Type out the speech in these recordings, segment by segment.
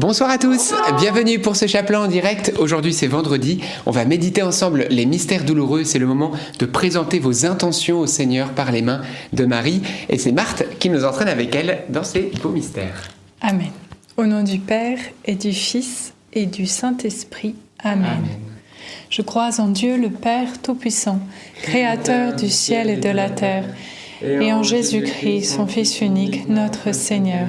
Bonsoir à tous, bienvenue pour ce chapelet en direct. Aujourd'hui c'est vendredi, on va méditer ensemble les mystères douloureux. C'est le moment de présenter vos intentions au Seigneur par les mains de Marie. Et c'est Marthe qui nous entraîne avec elle dans ces beaux mystères. Amen. Au nom du Père et du Fils et du Saint-Esprit. Amen. Amen. Je crois en Dieu le Père Tout-Puissant, Créateur du ciel et de la terre, et en Jésus-Christ, son Fils unique, notre Seigneur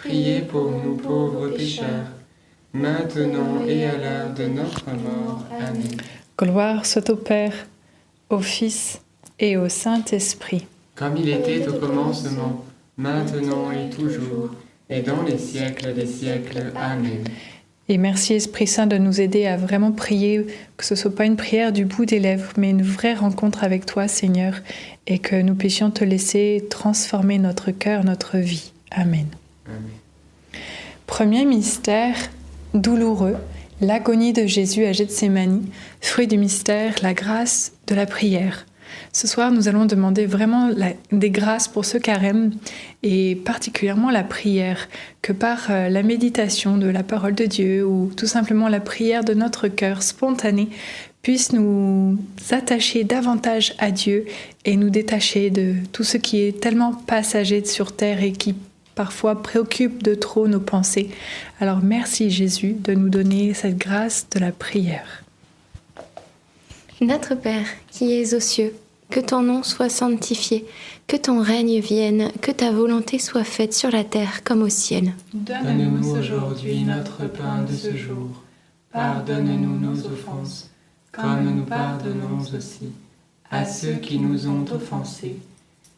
Priez pour nous pauvres pécheurs, maintenant et à l'heure de notre mort. Amen. Gloire soit au Père, au Fils et au Saint-Esprit. Comme il était au commencement, maintenant et toujours, et dans les siècles des siècles. Amen. Et merci Esprit Saint de nous aider à vraiment prier, que ce ne soit pas une prière du bout des lèvres, mais une vraie rencontre avec toi, Seigneur, et que nous puissions te laisser transformer notre cœur, notre vie. Amen. Premier mystère douloureux, l'agonie de Jésus à Gethsemane, fruit du mystère, la grâce de la prière. Ce soir, nous allons demander vraiment des grâces pour ce carême et particulièrement la prière, que par euh, la méditation de la parole de Dieu ou tout simplement la prière de notre cœur spontané puisse nous attacher davantage à Dieu et nous détacher de tout ce qui est tellement passager sur terre et qui parfois préoccupe de trop nos pensées. Alors merci Jésus de nous donner cette grâce de la prière. Notre Père qui es aux cieux, que ton nom soit sanctifié, que ton règne vienne, que ta volonté soit faite sur la terre comme au ciel. Donne-nous aujourd'hui notre pain de ce jour. Pardonne-nous nos offenses, comme nous pardonnons aussi à ceux qui nous ont offensés.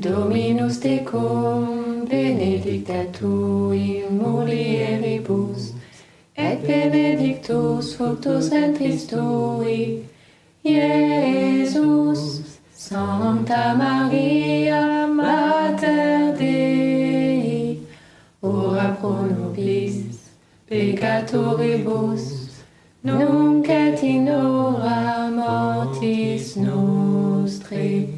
Dominus tecum, benedicta tu in mulieribus, et benedictus fructus ventris tui, Iesus. Santa Maria, Mater Dei, ora pro nobis peccatoribus, nunc et mortis nostri.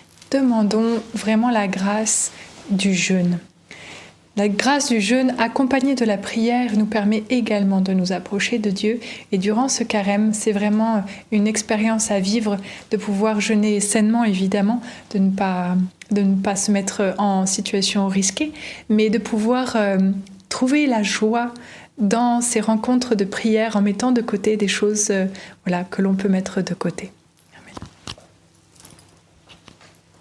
demandons vraiment la grâce du jeûne. La grâce du jeûne accompagnée de la prière nous permet également de nous approcher de Dieu et durant ce carême, c'est vraiment une expérience à vivre de pouvoir jeûner sainement évidemment, de ne pas, de ne pas se mettre en situation risquée, mais de pouvoir euh, trouver la joie dans ces rencontres de prière en mettant de côté des choses euh, voilà, que l'on peut mettre de côté. Amen.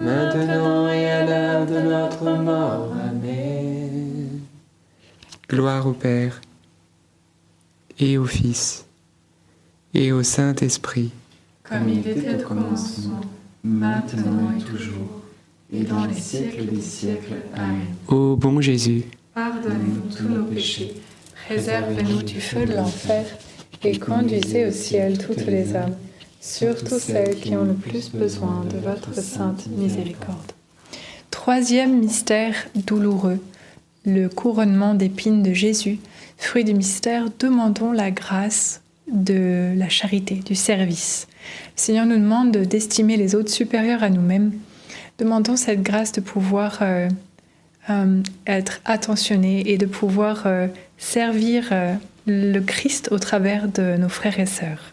maintenant et à l'heure de notre mort. Amen. Gloire au Père, et au Fils, et au Saint-Esprit, comme il était au commencement, maintenant et toujours, et dans les siècles des siècles. Amen. Ô bon Jésus, pardonnez-nous tous nos péchés Préservez-nous du feu de l'enfer et conduisez au ciel toutes les âmes, surtout celles qui ont le plus besoin de votre sainte miséricorde. Troisième mystère douloureux, le couronnement d'épines de Jésus. Fruit du mystère, demandons la grâce de la charité, du service. Le Seigneur nous demande d'estimer les autres supérieurs à nous-mêmes. Demandons cette grâce de pouvoir euh, euh, être attentionné et de pouvoir euh, servir le Christ au travers de nos frères et sœurs.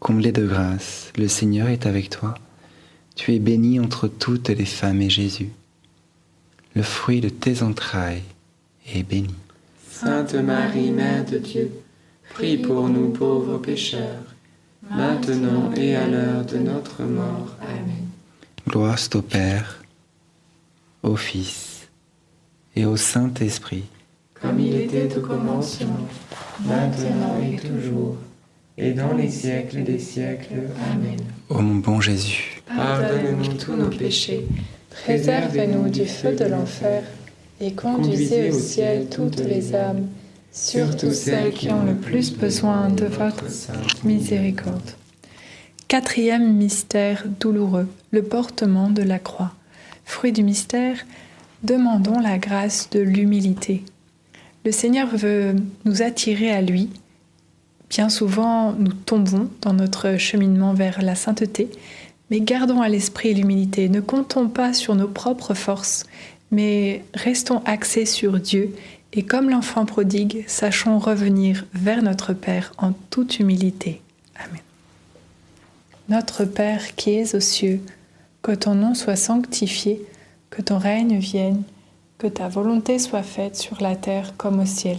comblée de grâce, le Seigneur est avec toi. Tu es bénie entre toutes les femmes, et Jésus, le fruit de tes entrailles, est béni. Sainte Marie, Mère de Dieu, prie pour nous pauvres pécheurs, maintenant et à l'heure de notre mort. Amen. Gloire au Père, au Fils et au Saint-Esprit, comme il était au commencement, maintenant et toujours, et dans les siècles des siècles. Amen. Ô mon bon Jésus, Pardonne-nous tous nos péchés, Préservez-nous du feu de l'enfer et conduisez au ciel toutes les âmes, surtout celles qui ont le plus besoin de votre miséricorde. Quatrième mystère douloureux, le portement de la croix. Fruit du mystère, demandons la grâce de l'humilité. Le Seigneur veut nous attirer à lui. Bien souvent, nous tombons dans notre cheminement vers la sainteté, mais gardons à l'esprit l'humilité. Ne comptons pas sur nos propres forces, mais restons axés sur Dieu et comme l'enfant prodigue, sachons revenir vers notre Père en toute humilité. Amen. Notre Père qui es aux cieux, que ton nom soit sanctifié, que ton règne vienne, que ta volonté soit faite sur la terre comme au ciel.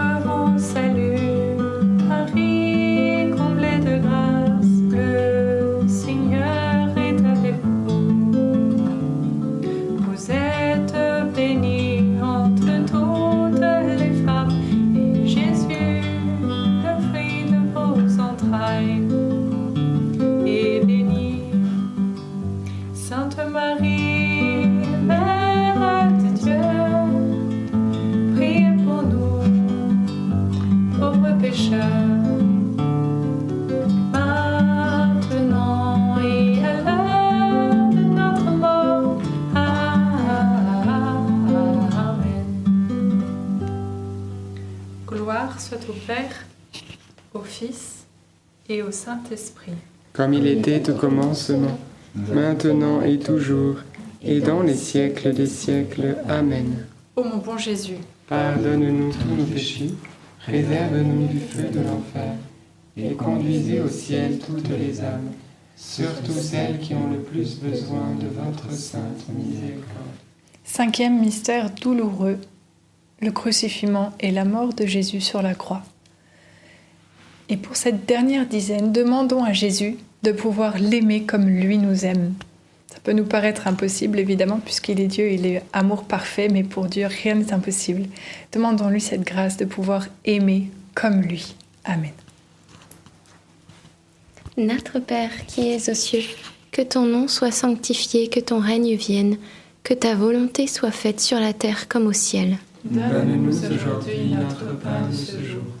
Saint-Esprit. Comme il était au commencement, maintenant et toujours, et dans les siècles des siècles. Amen. Ô mon bon Jésus, Pardonne-nous tous nos péchés, préserve-nous du feu de l'enfer, et conduisez au ciel toutes les âmes, surtout celles qui ont le plus besoin de votre sainte miséricorde. Cinquième mystère douloureux, le crucifixion et la mort de Jésus sur la croix. Et pour cette dernière dizaine, demandons à Jésus de pouvoir l'aimer comme lui nous aime. Ça peut nous paraître impossible, évidemment, puisqu'il est Dieu, il est amour parfait, mais pour Dieu, rien n'est impossible. Demandons-lui cette grâce de pouvoir aimer comme lui. Amen. Notre Père qui es aux cieux, que ton nom soit sanctifié, que ton règne vienne, que ta volonté soit faite sur la terre comme au ciel. Donne-nous aujourd'hui notre pain de ce jour.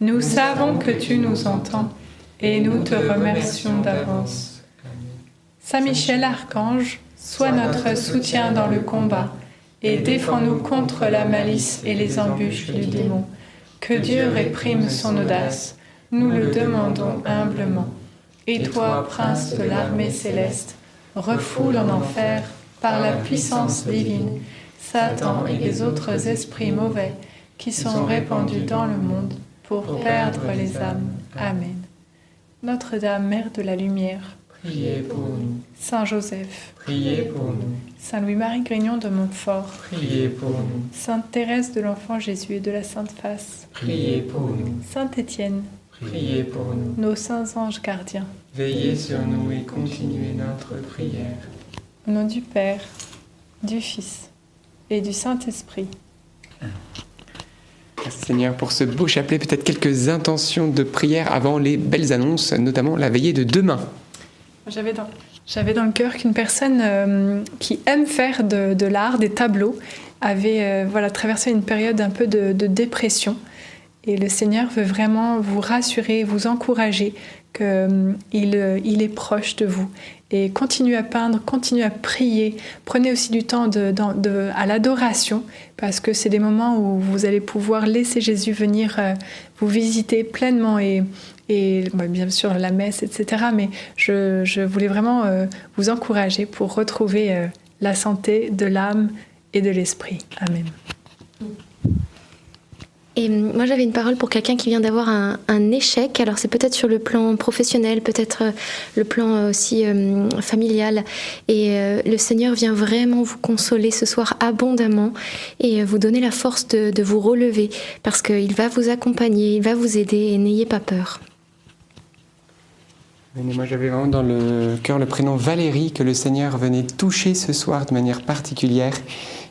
Nous savons que tu nous entends, et nous te remercions d'avance. Saint Michel Archange, sois notre soutien dans le combat et défends-nous contre la malice et les embûches du démon. Que Dieu réprime son audace, nous le demandons humblement. Et toi, prince de l'armée céleste, refoule en enfer, par la puissance divine, Satan et les autres esprits mauvais qui sont répandus dans le monde pour perdre les âmes. Amen. Notre-Dame, Mère de la Lumière, Priez pour nous, Saint Joseph, priez pour nous, Saint Louis-Marie Grignon de Montfort, priez pour nous, Sainte Thérèse de l'Enfant Jésus et de la Sainte Face, priez pour nous, Saint Étienne, priez pour nous. nos saints anges gardiens, Veillez sur nous et continuez notre prière. au nom du Père, du Fils et du Saint-Esprit. Seigneur pour ce beau chapelet. Peut-être quelques intentions de prière avant les belles annonces, notamment la veillée de demain. J'avais dans, le cœur qu'une personne euh, qui aime faire de, l'art, des tableaux, avait euh, voilà, traversé une période un peu de, dépression. Et le Seigneur veut vraiment vous rassurer, vous encourager qu'il il est proche de vous. Et continuez à peindre, continuez à prier. Prenez aussi du temps à l'adoration, parce que c'est des moments où vous allez pouvoir laisser Jésus venir euh, vous visiter pleinement et, bah, bien sûr la messe, etc. Mais je, je voulais vraiment euh, vous encourager pour retrouver euh, la santé de l'âme et de l'esprit. Amen. Et moi, j'avais une parole pour quelqu'un qui vient d'avoir un, échec. Alors, c'est peut-être sur le plan professionnel, peut-être euh, le plan euh, aussi euh, familial. Et le Seigneur vient vraiment vous consoler ce soir abondamment et vous donner la force de, vous relever parce qu'il va vous accompagner, il va vous aider et n'ayez pas peur. Moi, j'avais vraiment dans le cœur le prénom Valérie que le Seigneur venait toucher ce soir de manière particulière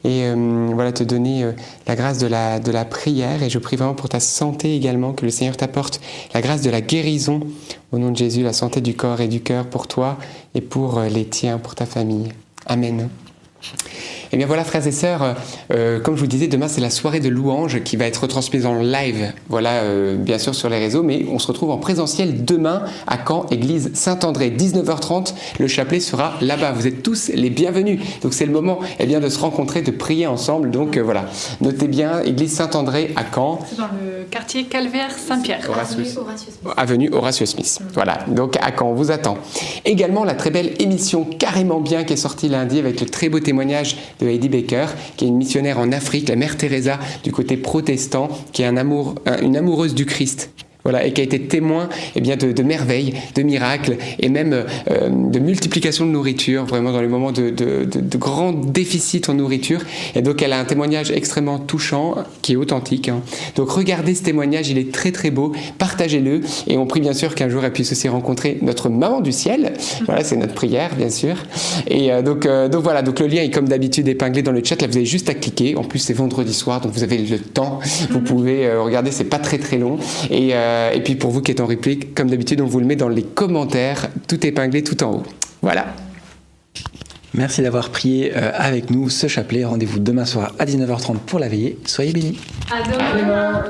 et euh, voilà te donner euh, la grâce de la, de la prière. Et je prie vraiment pour ta santé également, que le Seigneur t'apporte la grâce de la guérison au nom de Jésus, la santé du corps et du cœur pour toi et pour euh, les tiens, pour ta famille. Amen. Eh bien voilà, frères et sœurs, euh, euh, comme je vous disais, demain c'est la soirée de louange qui va être retransmise en live, voilà, euh, bien sûr sur les réseaux, mais on se retrouve en présentiel demain à Caen, église Saint-André, 19h30. Le chapelet sera là-bas. Vous êtes tous les bienvenus. Donc c'est le moment eh bien, de se rencontrer, de prier ensemble. Donc voilà, notez bien, église Saint-André à Caen. C'est dans le quartier Calvaire-Saint-Pierre. Avenue Horatio Smith. Voilà, donc à Caen, on vous attend. Également la très belle émission Carrément Bien qui est sortie lundi avec le très beau témoignage de Heidi Baker, qui est une missionnaire en Afrique, la mère Teresa du côté protestant, qui est une amoureuse du Christ. Voilà, et qui a été témoin eh bien, de, de merveilles, de miracles et même euh, de multiplication de nourriture, vraiment dans les moments de, de, de, grand déficit en nourriture. Et donc elle a un témoignage extrêmement touchant, qui est authentique. Hein. Donc regardez ce témoignage, il est très très beau, partagez-le et on prie bien sûr qu'un jour elle puisse aussi rencontrer notre maman du ciel. Voilà, c'est notre prière bien sûr. Et euh, donc, euh, donc voilà, donc le lien est comme d'habitude épinglé dans le chat, là vous avez juste à cliquer. En plus c'est vendredi soir, donc vous avez le temps, vous pouvez regarder, c'est pas très très long. Et euh, et puis pour vous qui êtes en replay, comme d'habitude, on vous le met dans les commentaires, tout épinglé tout en haut. Voilà. Merci d'avoir prié euh, avec nous ce chapelet. Rendez-vous demain soir à 19h30 pour la veillée. Soyez bénis. À demain.